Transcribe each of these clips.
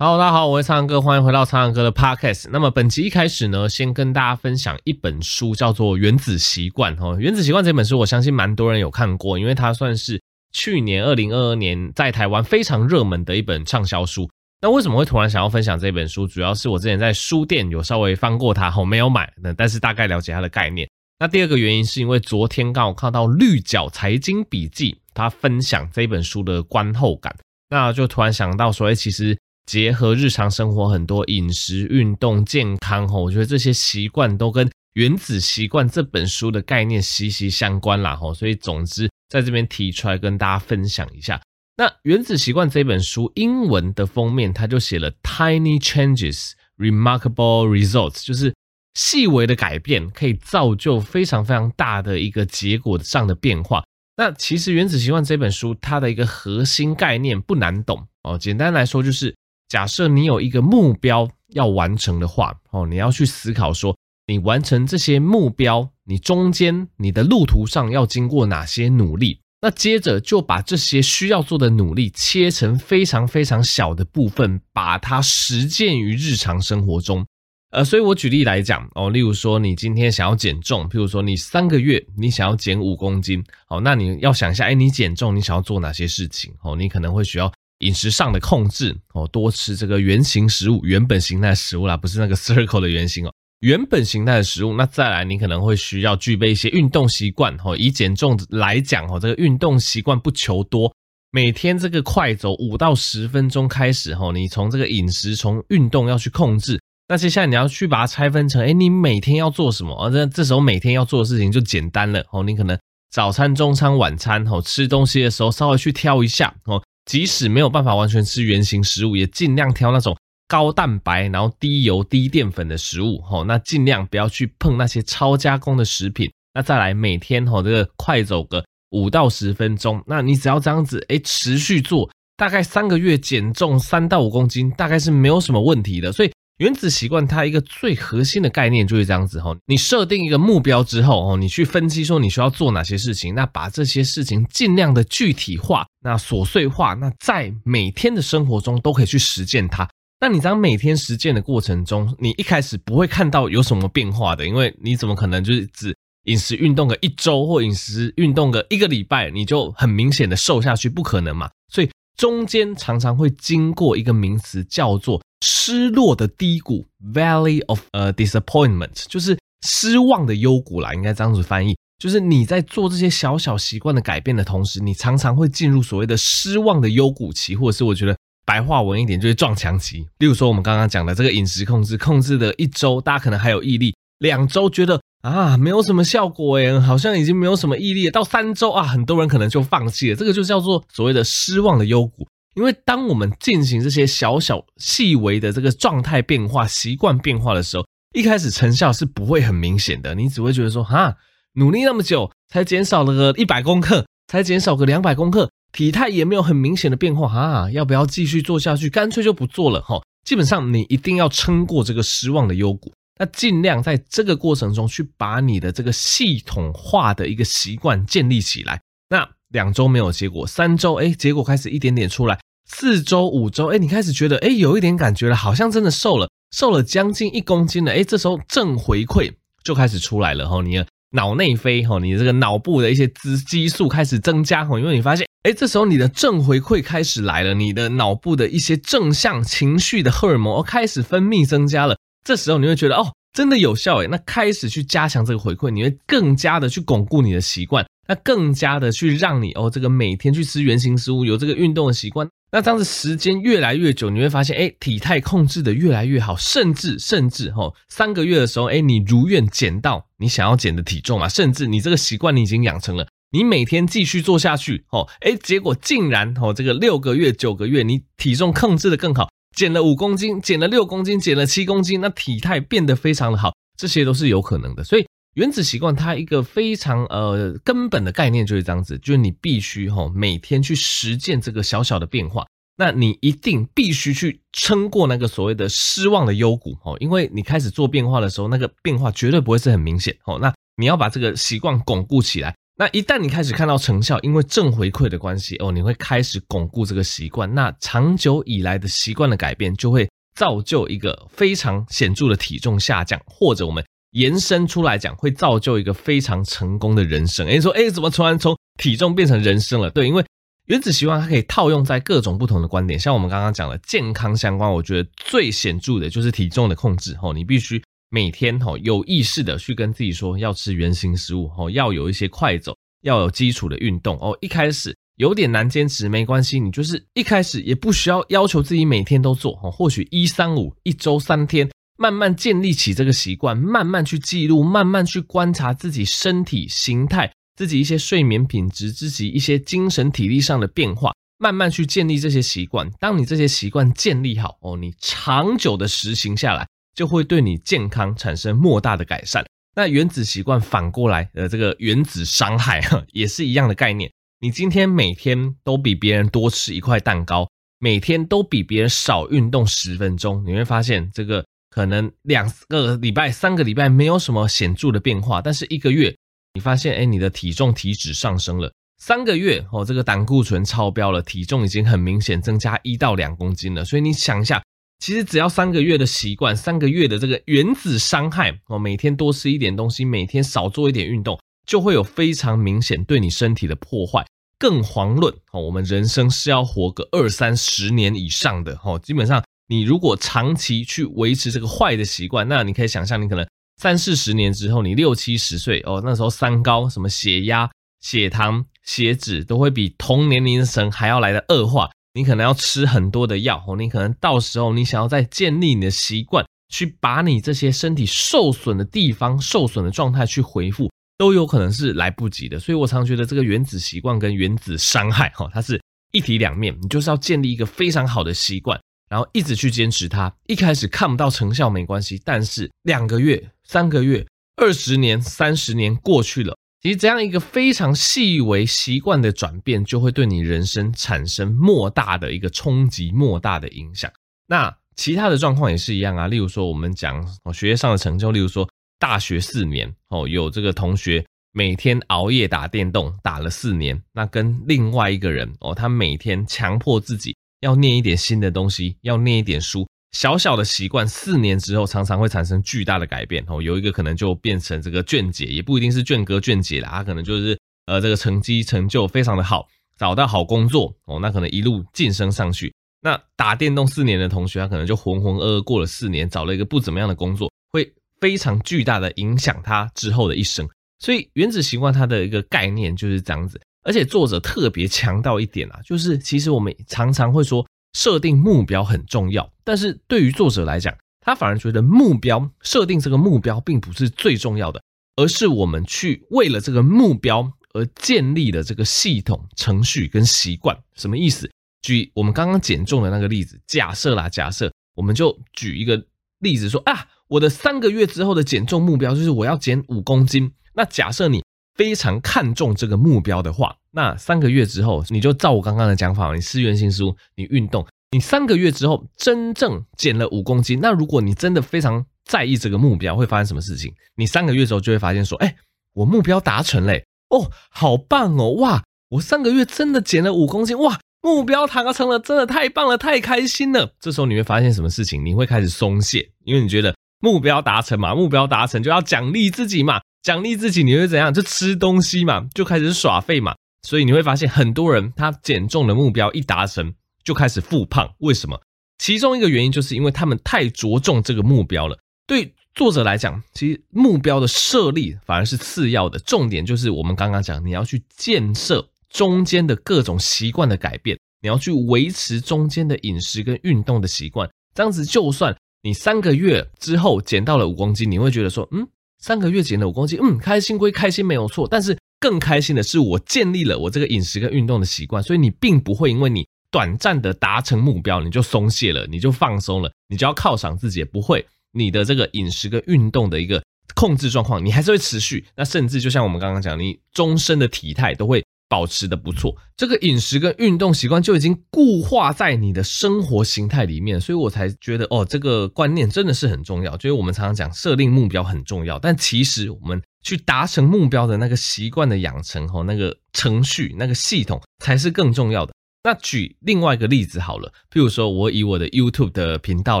Hello，大家好，我是苍蓝鸽，欢迎回到苍蓝鸽的 Podcast。那么本集一开始呢，先跟大家分享一本书，叫做《原子习惯》哈，《原子习惯》这本书，我相信蛮多人有看过，因为它算是去年二零二二年在台湾非常热门的一本畅销书。那为什么会突然想要分享这本书？主要是我之前在书店有稍微翻过它，后没有买，那但是大概了解它的概念。那第二个原因是因为昨天刚好看到绿角财经笔记，他分享这本书的观后感，那就突然想到说，哎，其实。结合日常生活很多饮食、运动、健康，吼，我觉得这些习惯都跟《原子习惯》这本书的概念息息相关啦，吼，所以总之在这边提出来跟大家分享一下。那《原子习惯》这本书英文的封面，它就写了 “Tiny changes, remarkable results”，就是细微的改变可以造就非常非常大的一个结果上的变化。那其实《原子习惯》这本书它的一个核心概念不难懂哦，简单来说就是。假设你有一个目标要完成的话，哦，你要去思考说，你完成这些目标，你中间你的路途上要经过哪些努力？那接着就把这些需要做的努力切成非常非常小的部分，把它实践于日常生活中。呃，所以我举例来讲，哦，例如说你今天想要减重，譬如说你三个月你想要减五公斤，哦，那你要想一下，哎，你减重你想要做哪些事情？哦，你可能会需要。饮食上的控制哦，多吃这个原型食物、原本形态的食物啦，不是那个 circle 的原型哦，原本形态的食物。那再来，你可能会需要具备一些运动习惯哦。以减重来讲哦，这个运动习惯不求多，每天这个快走五到十分钟开始哦，你从这个饮食、从运动要去控制。那接下来你要去把它拆分成，哎，你每天要做什么？啊，这这时候每天要做的事情就简单了哦。你可能早餐、中餐、晚餐哦，吃东西的时候稍微去挑一下哦。即使没有办法完全吃原型食物，也尽量挑那种高蛋白、然后低油、低淀粉的食物。吼，那尽量不要去碰那些超加工的食品。那再来，每天吼这个快走个五到十分钟。那你只要这样子，诶，持续做，大概三个月减重三到五公斤，大概是没有什么问题的。所以。原子习惯它一个最核心的概念就是这样子哈，你设定一个目标之后哦，你去分析说你需要做哪些事情，那把这些事情尽量的具体化，那琐碎化，那在每天的生活中都可以去实践它。那你在每天实践的过程中，你一开始不会看到有什么变化的，因为你怎么可能就是只饮食运动个一周或饮食运动个一个礼拜，你就很明显的瘦下去，不可能嘛。所以中间常常会经过一个名词叫做。失落的低谷，Valley of 呃 Disappointment，就是失望的幽谷啦，应该这样子翻译。就是你在做这些小小习惯的改变的同时，你常常会进入所谓的失望的幽谷期，或者是我觉得白话文一点就是撞墙期。例如说我们刚刚讲的这个饮食控制，控制的一周，大家可能还有毅力；两周觉得啊没有什么效果诶，好像已经没有什么毅力了；到三周啊，很多人可能就放弃了。这个就叫做所谓的失望的幽谷。因为当我们进行这些小小细微的这个状态变化、习惯变化的时候，一开始成效是不会很明显的。你只会觉得说，哈，努力那么久，才减少了个一百公克，才减少个两百公克，体态也没有很明显的变化，哈，要不要继续做下去？干脆就不做了哈。基本上你一定要撑过这个失望的幽谷，那尽量在这个过程中去把你的这个系统化的一个习惯建立起来。那两周没有结果，三周哎，结果开始一点点出来。四周、五周，哎，你开始觉得，哎，有一点感觉了，好像真的瘦了，瘦了将近一公斤了，哎，这时候正回馈就开始出来了，哈，你的脑内啡，哈，你这个脑部的一些激激素开始增加，哈，因为你发现，哎，这时候你的正回馈开始来了，你的脑部的一些正向情绪的荷尔蒙开始分泌增加了，这时候你会觉得，哦，真的有效，哎，那开始去加强这个回馈，你会更加的去巩固你的习惯，那更加的去让你，哦，这个每天去吃原型食物，有这个运动的习惯。那这样子时间越来越久，你会发现，哎，体态控制的越来越好，甚至甚至吼，三个月的时候，哎，你如愿减到你想要减的体重啊，甚至你这个习惯你已经养成了，你每天继续做下去，吼，哎，结果竟然吼，这个六个月、九个月，你体重控制的更好，减了五公斤，减了六公斤，减了七公斤，那体态变得非常的好，这些都是有可能的。所以原子习惯它一个非常呃根本的概念就是这样子，就是你必须哈每天去实践这个小小的变化。那你一定必须去撑过那个所谓的失望的幽谷哦，因为你开始做变化的时候，那个变化绝对不会是很明显哦。那你要把这个习惯巩固起来。那一旦你开始看到成效，因为正回馈的关系哦，你会开始巩固这个习惯。那长久以来的习惯的改变，就会造就一个非常显著的体重下降，或者我们延伸出来讲，会造就一个非常成功的人生。诶，说诶，怎么突然从体重变成人生了？对，因为。原子习惯它可以套用在各种不同的观点，像我们刚刚讲的健康相关，我觉得最显著的就是体重的控制吼，你必须每天吼有意识的去跟自己说要吃原型食物吼，要有一些快走，要有基础的运动哦。一开始有点难坚持没关系，你就是一开始也不需要要求自己每天都做哦，或许一三五一周三天，慢慢建立起这个习惯，慢慢去记录，慢慢去观察自己身体形态。自己一些睡眠品质，自己一些精神体力上的变化，慢慢去建立这些习惯。当你这些习惯建立好哦，你长久的实行下来，就会对你健康产生莫大的改善。那原子习惯反过来，呃，这个原子伤害哈 也是一样的概念。你今天每天都比别人多吃一块蛋糕，每天都比别人少运动十分钟，你会发现这个可能两个礼拜、三个礼拜没有什么显著的变化，但是一个月。你发现，哎，你的体重体脂上升了三个月哦，这个胆固醇超标了，体重已经很明显增加一到两公斤了。所以你想一下，其实只要三个月的习惯，三个月的这个原子伤害哦，每天多吃一点东西，每天少做一点运动，就会有非常明显对你身体的破坏。更遑论哦，我们人生是要活个二三十年以上的哦，基本上你如果长期去维持这个坏的习惯，那你可以想象，你可能。三四十年之后，你六七十岁哦，那时候三高、什么血压、血糖、血脂都会比同年龄层还要来的恶化。你可能要吃很多的药哦，你可能到时候你想要再建立你的习惯，去把你这些身体受损的地方、受损的状态去恢复，都有可能是来不及的。所以我常觉得这个原子习惯跟原子伤害哈，它是一体两面。你就是要建立一个非常好的习惯。然后一直去坚持它，一开始看不到成效没关系，但是两个月、三个月、二十年、三十年过去了，其实这样一个非常细微习惯的转变，就会对你人生产生莫大的一个冲击、莫大的影响。那其他的状况也是一样啊，例如说我们讲哦学业上的成就，例如说大学四年哦，有这个同学每天熬夜打电动打了四年，那跟另外一个人哦，他每天强迫自己。要念一点新的东西，要念一点书，小小的习惯，四年之后常常会产生巨大的改变哦。有一个可能就变成这个卷姐，也不一定是卷哥卷姐啦，他可能就是呃这个成绩成就非常的好，找到好工作哦，那可能一路晋升上去。那打电动四年的同学，他可能就浑浑噩噩过了四年，找了一个不怎么样的工作，会非常巨大的影响他之后的一生。所以原子习惯它的一个概念就是这样子。而且作者特别强调一点啊，就是其实我们常常会说设定目标很重要，但是对于作者来讲，他反而觉得目标设定这个目标并不是最重要的，而是我们去为了这个目标而建立的这个系统、程序跟习惯。什么意思？举我们刚刚减重的那个例子，假设啦，假设我们就举一个例子说啊，我的三个月之后的减重目标就是我要减五公斤。那假设你。非常看重这个目标的话，那三个月之后，你就照我刚刚的讲法，你吃原型食物，你运动，你三个月之后真正减了五公斤。那如果你真的非常在意这个目标，会发生什么事情？你三个月之后就会发现说，哎，我目标达成嘞，哦，好棒哦，哇，我三个月真的减了五公斤，哇，目标达成了，真的太棒了，太开心了。这时候你会发现什么事情？你会开始松懈，因为你觉得目标达成嘛，目标达成就要奖励自己嘛。奖励自己，你会怎样？就吃东西嘛，就开始耍废嘛。所以你会发现，很多人他减重的目标一达成，就开始复胖。为什么？其中一个原因就是因为他们太着重这个目标了。对作者来讲，其实目标的设立反而是次要的，重点就是我们刚刚讲，你要去建设中间的各种习惯的改变，你要去维持中间的饮食跟运动的习惯。这样子，就算你三个月之后减到了五公斤，你会觉得说，嗯。三个月减了五公斤，嗯，开心归开心，没有错。但是更开心的是，我建立了我这个饮食跟运动的习惯，所以你并不会因为你短暂的达成目标，你就松懈了，你就放松了，你就要犒赏自己，不会。你的这个饮食跟运动的一个控制状况，你还是会持续。那甚至就像我们刚刚讲，你终身的体态都会保持的不错。这个饮食跟运动习惯就已经固化在你的生活形态里面，所以我才觉得哦，这个观念真的是很重要。就是我们常常讲设定目标很重要，但其实我们去达成目标的那个习惯的养成和那个程序、那个系统才是更重要的。那举另外一个例子好了，譬如说，我以我的 YouTube 的频道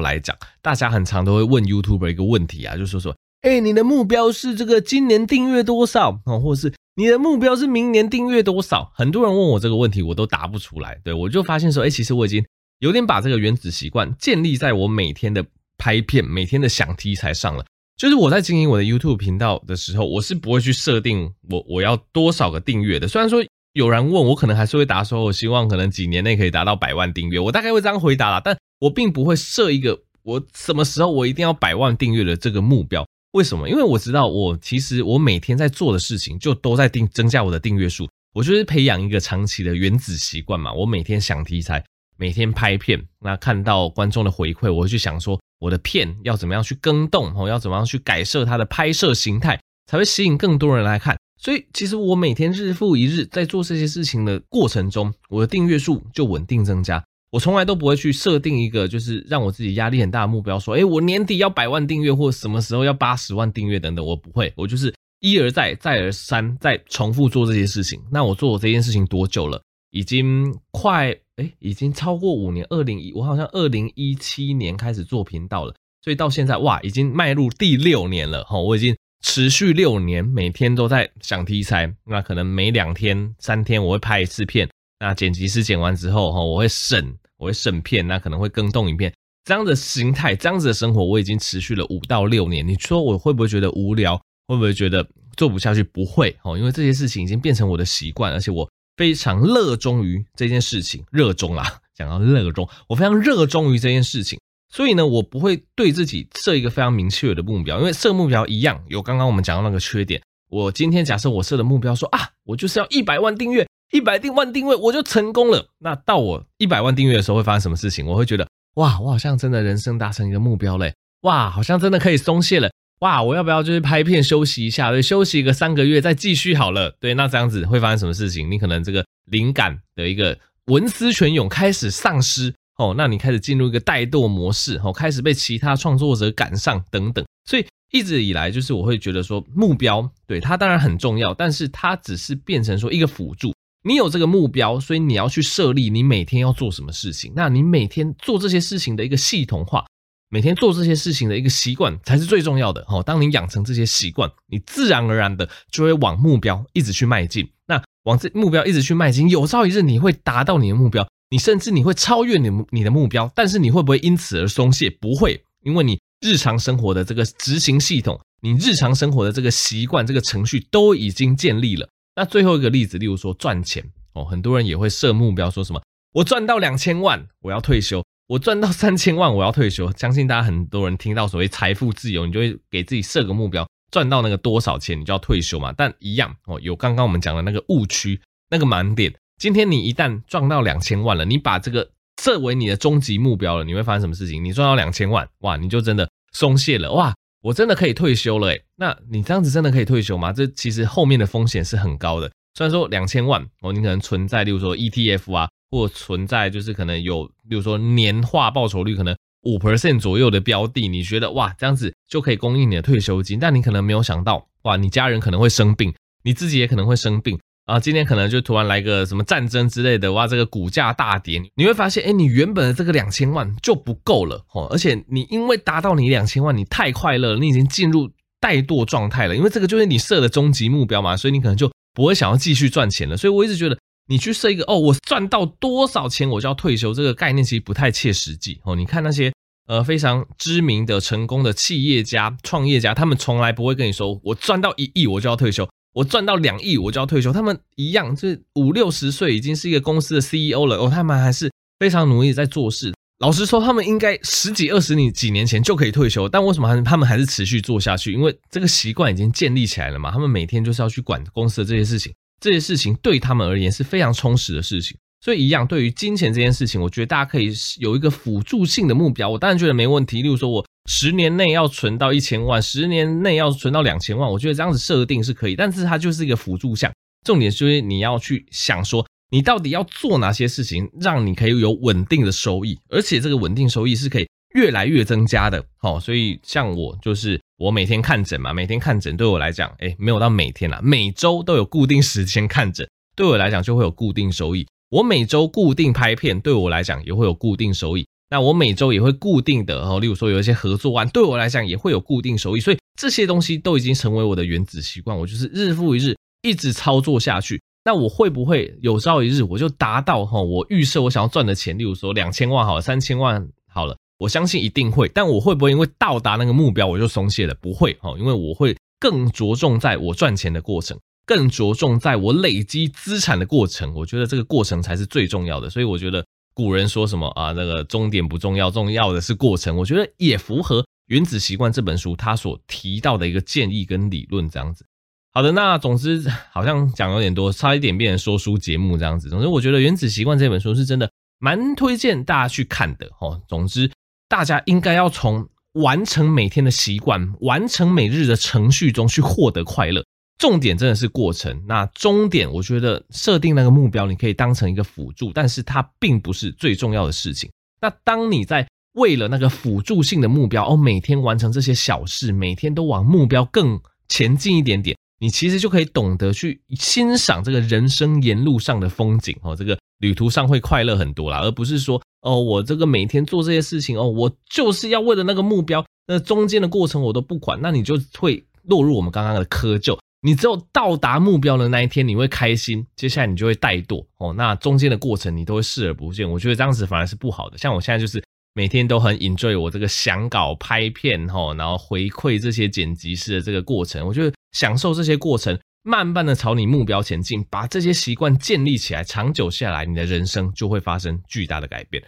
来讲，大家很常都会问 YouTuber 一个问题啊，就说说，哎，你的目标是这个今年订阅多少啊，或是你的目标是明年订阅多少？很多人问我这个问题，我都答不出来。对，我就发现说，哎，其实我已经有点把这个原子习惯建立在我每天的拍片、每天的想题材上了。就是我在经营我的 YouTube 频道的时候，我是不会去设定我我要多少个订阅的，虽然说。有人问我，可能还是会答说，我希望可能几年内可以达到百万订阅，我大概会这样回答啦，但我并不会设一个我什么时候我一定要百万订阅的这个目标。为什么？因为我知道我其实我每天在做的事情就都在定增加我的订阅数，我就是培养一个长期的原子习惯嘛。我每天想题材，每天拍片，那看到观众的回馈，我会去想说我的片要怎么样去更动，哦，要怎么样去改设它的拍摄形态，才会吸引更多人来看。所以，其实我每天日复一日在做这些事情的过程中，我的订阅数就稳定增加。我从来都不会去设定一个就是让我自己压力很大的目标，说，诶，我年底要百万订阅，或什么时候要八十万订阅等等，我不会。我就是一而再，再而三，再重复做这些事情。那我做这件事情多久了？已经快，诶，已经超过五年。二零一，我好像二零一七年开始做频道了，所以到现在，哇，已经迈入第六年了。哈，我已经。持续六年，每天都在想题材，那可能每两天、三天我会拍一次片。那剪辑师剪完之后，哈，我会审，我会审片，那可能会更动影片。这样的形态，这样子的生活，我已经持续了五到六年。你说我会不会觉得无聊？会不会觉得做不下去？不会，哦，因为这些事情已经变成我的习惯，而且我非常热衷于这件事情，热衷啦，讲到热衷，我非常热衷于这件事情。所以呢，我不会对自己设一个非常明确的目标，因为设目标一样有刚刚我们讲到那个缺点。我今天假设我设的目标说啊，我就是要一百万订阅，一百定万订阅我就成功了。那到我一百万订阅的时候会发生什么事情？我会觉得哇，我好像真的人生达成一个目标嘞，哇，好像真的可以松懈了，哇，我要不要就是拍片休息一下？对，休息一个三个月再继续好了。对，那这样子会发生什么事情？你可能这个灵感的一个文思泉涌开始丧失。哦，那你开始进入一个怠惰模式，哦，开始被其他创作者赶上等等，所以一直以来就是我会觉得说目标，对，它当然很重要，但是它只是变成说一个辅助。你有这个目标，所以你要去设立你每天要做什么事情，那你每天做这些事情的一个系统化，每天做这些事情的一个习惯才是最重要的。哦，当你养成这些习惯，你自然而然的就会往目标一直去迈进。那往这目标一直去迈进，有朝一日你会达到你的目标。你甚至你会超越你你的目标，但是你会不会因此而松懈？不会，因为你日常生活的这个执行系统，你日常生活的这个习惯、这个程序都已经建立了。那最后一个例子，例如说赚钱哦，很多人也会设目标，说什么我赚到两千万我要退休，我赚到三千万我要退休。相信大家很多人听到所谓财富自由，你就会给自己设个目标，赚到那个多少钱你就要退休嘛。但一样哦，有刚刚我们讲的那个误区，那个盲点。今天你一旦赚到两千万了，你把这个设为你的终极目标了，你会发生什么事情？你赚到两千万，哇，你就真的松懈了，哇，我真的可以退休了诶，那你这样子真的可以退休吗？这其实后面的风险是很高的。虽然说两千万哦，你可能存在，例如说 ETF 啊，或存在就是可能有，例如说年化报酬率可能五 percent 左右的标的，你觉得哇，这样子就可以供应你的退休金，但你可能没有想到，哇，你家人可能会生病，你自己也可能会生病。啊，今天可能就突然来个什么战争之类的，哇，这个股价大跌，你会发现，哎，你原本的这个两千万就不够了哦，而且你因为达到你两千万，你太快乐了，你已经进入怠惰状态了，因为这个就是你设的终极目标嘛，所以你可能就不会想要继续赚钱了。所以我一直觉得，你去设一个哦，我赚到多少钱我就要退休，这个概念其实不太切实际哦。你看那些呃非常知名的成功的企业家、创业家，他们从来不会跟你说，我赚到一亿我就要退休。我赚到两亿，我就要退休。他们一样，就是五六十岁已经是一个公司的 CEO 了哦。他们还是非常努力在做事。老实说，他们应该十几二十年几年前就可以退休，但为什么还他们还是持续做下去？因为这个习惯已经建立起来了嘛。他们每天就是要去管公司的这些事情，这些事情对他们而言是非常充实的事情。所以一样，对于金钱这件事情，我觉得大家可以有一个辅助性的目标。我当然觉得没问题，例如说我十年内要存到一千万，十年内要存到两千万，我觉得这样子设定是可以。但是它就是一个辅助项，重点就是你要去想说，你到底要做哪些事情，让你可以有稳定的收益，而且这个稳定收益是可以越来越增加的。好，所以像我就是我每天看诊嘛，每天看诊对我来讲，诶，没有到每天啦，每周都有固定时间看诊，对我来讲就会有固定收益。我每周固定拍片，对我来讲也会有固定收益。那我每周也会固定的哦，例如说有一些合作案，对我来讲也会有固定收益。所以这些东西都已经成为我的原子习惯，我就是日复一日一直操作下去。那我会不会有朝一日我就达到哈我预设我想要赚的钱？例如说两千万好了，三千万好了，我相信一定会。但我会不会因为到达那个目标我就松懈了？不会哈，因为我会更着重在我赚钱的过程。更着重在我累积资产的过程，我觉得这个过程才是最重要的。所以我觉得古人说什么啊，那个终点不重要，重要的是过程。我觉得也符合《原子习惯》这本书他所提到的一个建议跟理论这样子。好的，那总之好像讲有点多，差一点变成说书节目这样子。总之，我觉得《原子习惯》这本书是真的蛮推荐大家去看的哦。总之，大家应该要从完成每天的习惯、完成每日的程序中去获得快乐。重点真的是过程，那终点我觉得设定那个目标，你可以当成一个辅助，但是它并不是最重要的事情。那当你在为了那个辅助性的目标哦，每天完成这些小事，每天都往目标更前进一点点，你其实就可以懂得去欣赏这个人生沿路上的风景哦，这个旅途上会快乐很多啦，而不是说哦，我这个每天做这些事情哦，我就是要为了那个目标，那中间的过程我都不管，那你就会落入我们刚刚的窠臼。你只有到达目标的那一天，你会开心，接下来你就会怠惰哦。那中间的过程你都会视而不见，我觉得这样子反而是不好的。像我现在就是每天都很 enjoy 我这个想稿、拍片吼，然后回馈这些剪辑师的这个过程，我觉得享受这些过程，慢慢的朝你目标前进，把这些习惯建立起来，长久下来，你的人生就会发生巨大的改变。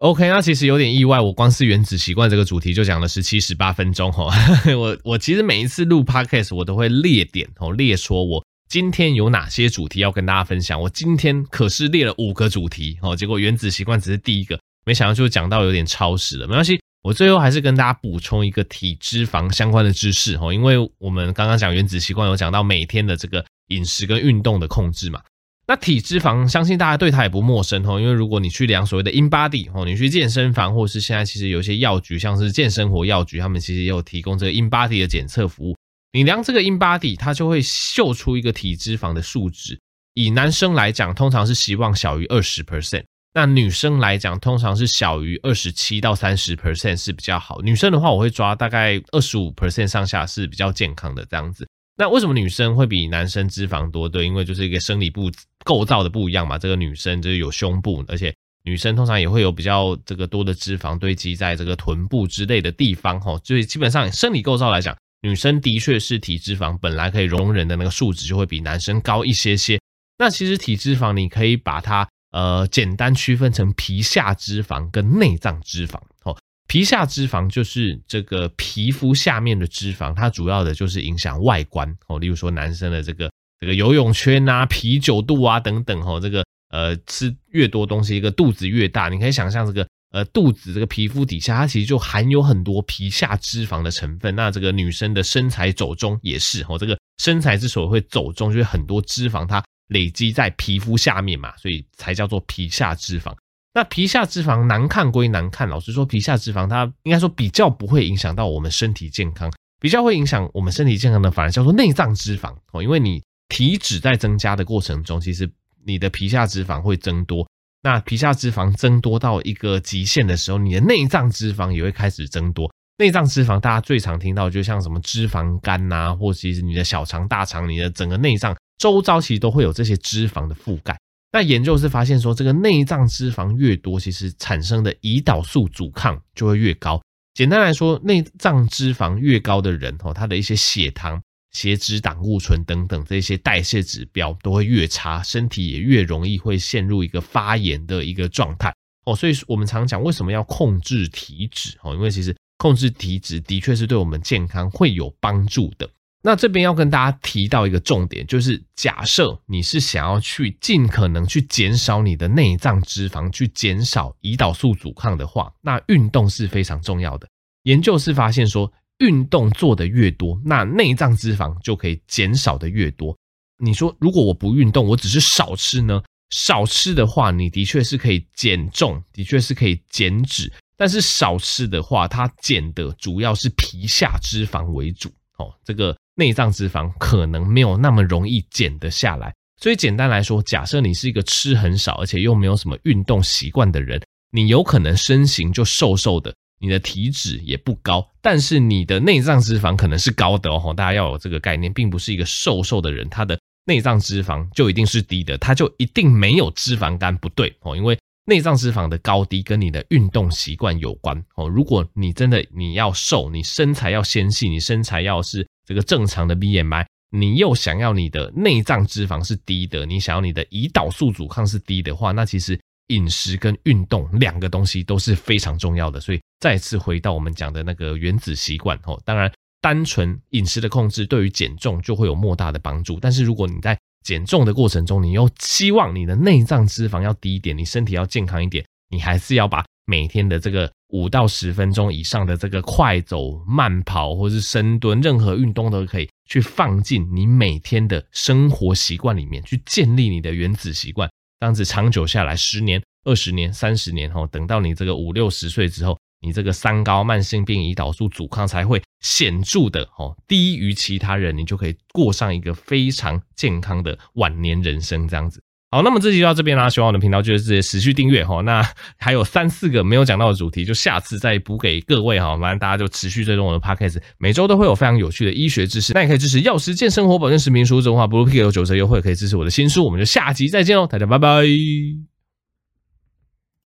OK，那其实有点意外，我光是原子习惯这个主题就讲了十七十八分钟哈。我我其实每一次录 Podcast 我都会列点哦，列说我今天有哪些主题要跟大家分享。我今天可是列了五个主题哦，结果原子习惯只是第一个，没想到就讲到有点超时了。没关系，我最后还是跟大家补充一个体脂肪相关的知识哦，因为我们刚刚讲原子习惯有讲到每天的这个饮食跟运动的控制嘛。那体脂肪，相信大家对它也不陌生哦，因为如果你去量所谓的 InBody 哦，你去健身房，或是现在其实有一些药局，像是健生活药局，他们其实也有提供这个 InBody 的检测服务。你量这个 InBody，它就会秀出一个体脂肪的数值。以男生来讲，通常是希望小于二十 percent；那女生来讲，通常是小于二十七到三十 percent 是比较好。女生的话，我会抓大概二十五 percent 上下是比较健康的这样子。那为什么女生会比男生脂肪多？对，因为就是一个生理部构造的不一样嘛。这个女生就是有胸部，而且女生通常也会有比较这个多的脂肪堆积在这个臀部之类的地方，哈。所以基本上生理构造来讲，女生的确是体脂肪本来可以容忍的那个数值就会比男生高一些些。那其实体脂肪你可以把它呃简单区分成皮下脂肪跟内脏脂肪，哦。皮下脂肪就是这个皮肤下面的脂肪，它主要的就是影响外观哦，例如说男生的这个这个游泳圈啊、啤酒肚啊等等哦，这个呃吃越多东西，一个肚子越大，你可以想象这个呃肚子这个皮肤底下，它其实就含有很多皮下脂肪的成分。那这个女生的身材走中也是哦，这个身材之所以会走中，就是很多脂肪它累积在皮肤下面嘛，所以才叫做皮下脂肪。那皮下脂肪难看归难看，老实说，皮下脂肪它应该说比较不会影响到我们身体健康，比较会影响我们身体健康的反而叫做内脏脂肪哦，因为你体脂在增加的过程中，其实你的皮下脂肪会增多。那皮下脂肪增多到一个极限的时候，你的内脏脂肪也会开始增多。内脏脂肪大家最常听到就像什么脂肪肝呐，或其实你的小肠、大肠、你的整个内脏周遭其实都会有这些脂肪的覆盖。那研究是发现说，这个内脏脂肪越多，其实产生的胰岛素阻抗就会越高。简单来说，内脏脂肪越高的人，哦，他的一些血糖、血脂、胆固醇等等这些代谢指标都会越差，身体也越容易会陷入一个发炎的一个状态。哦，所以我们常讲为什么要控制体脂？哦，因为其实控制体脂的确是对我们健康会有帮助的。那这边要跟大家提到一个重点，就是假设你是想要去尽可能去减少你的内脏脂肪，去减少胰岛素阻抗的话，那运动是非常重要的。研究是发现说，运动做得越多，那内脏脂肪就可以减少的越多。你说，如果我不运动，我只是少吃呢？少吃的话，你的确是可以减重，的确是可以减脂，但是少吃的话，它减的主要是皮下脂肪为主。哦，这个。内脏脂肪可能没有那么容易减得下来，所以简单来说，假设你是一个吃很少，而且又没有什么运动习惯的人，你有可能身形就瘦瘦的，你的体脂也不高，但是你的内脏脂肪可能是高的哦。大家要有这个概念，并不是一个瘦瘦的人，他的内脏脂肪就一定是低的，他就一定没有脂肪肝，不对哦，因为内脏脂肪的高低跟你的运动习惯有关哦。如果你真的你要瘦，你身材要纤细，你身材要是。这个正常的 BMI，你又想要你的内脏脂肪是低的，你想要你的胰岛素阻抗是低的话，那其实饮食跟运动两个东西都是非常重要的。所以再次回到我们讲的那个原子习惯哦，当然单纯饮食的控制对于减重就会有莫大的帮助，但是如果你在减重的过程中，你又希望你的内脏脂肪要低一点，你身体要健康一点，你还是要把每天的这个。五到十分钟以上的这个快走、慢跑或者是深蹲，任何运动都可以去放进你每天的生活习惯里面，去建立你的原子习惯。这样子长久下来，十年、二十年、三十年后，等到你这个五六十岁之后，你这个三高、慢性病、胰岛素阻抗才会显著的哦低于其他人，你就可以过上一个非常健康的晚年人生。这样子。好，那么这集就到这边啦。喜欢我的频道，就是直接持续订阅哈。那还有三四个没有讲到的主题，就下次再补给各位哈。反正大家就持续追踪我的 Podcast，每周都会有非常有趣的医学知识。那也可以支持药师健生活保健食品书，这种话不如 P. K. 有九折优惠，可以支持我的新书。我们就下集再见喽，大家拜拜。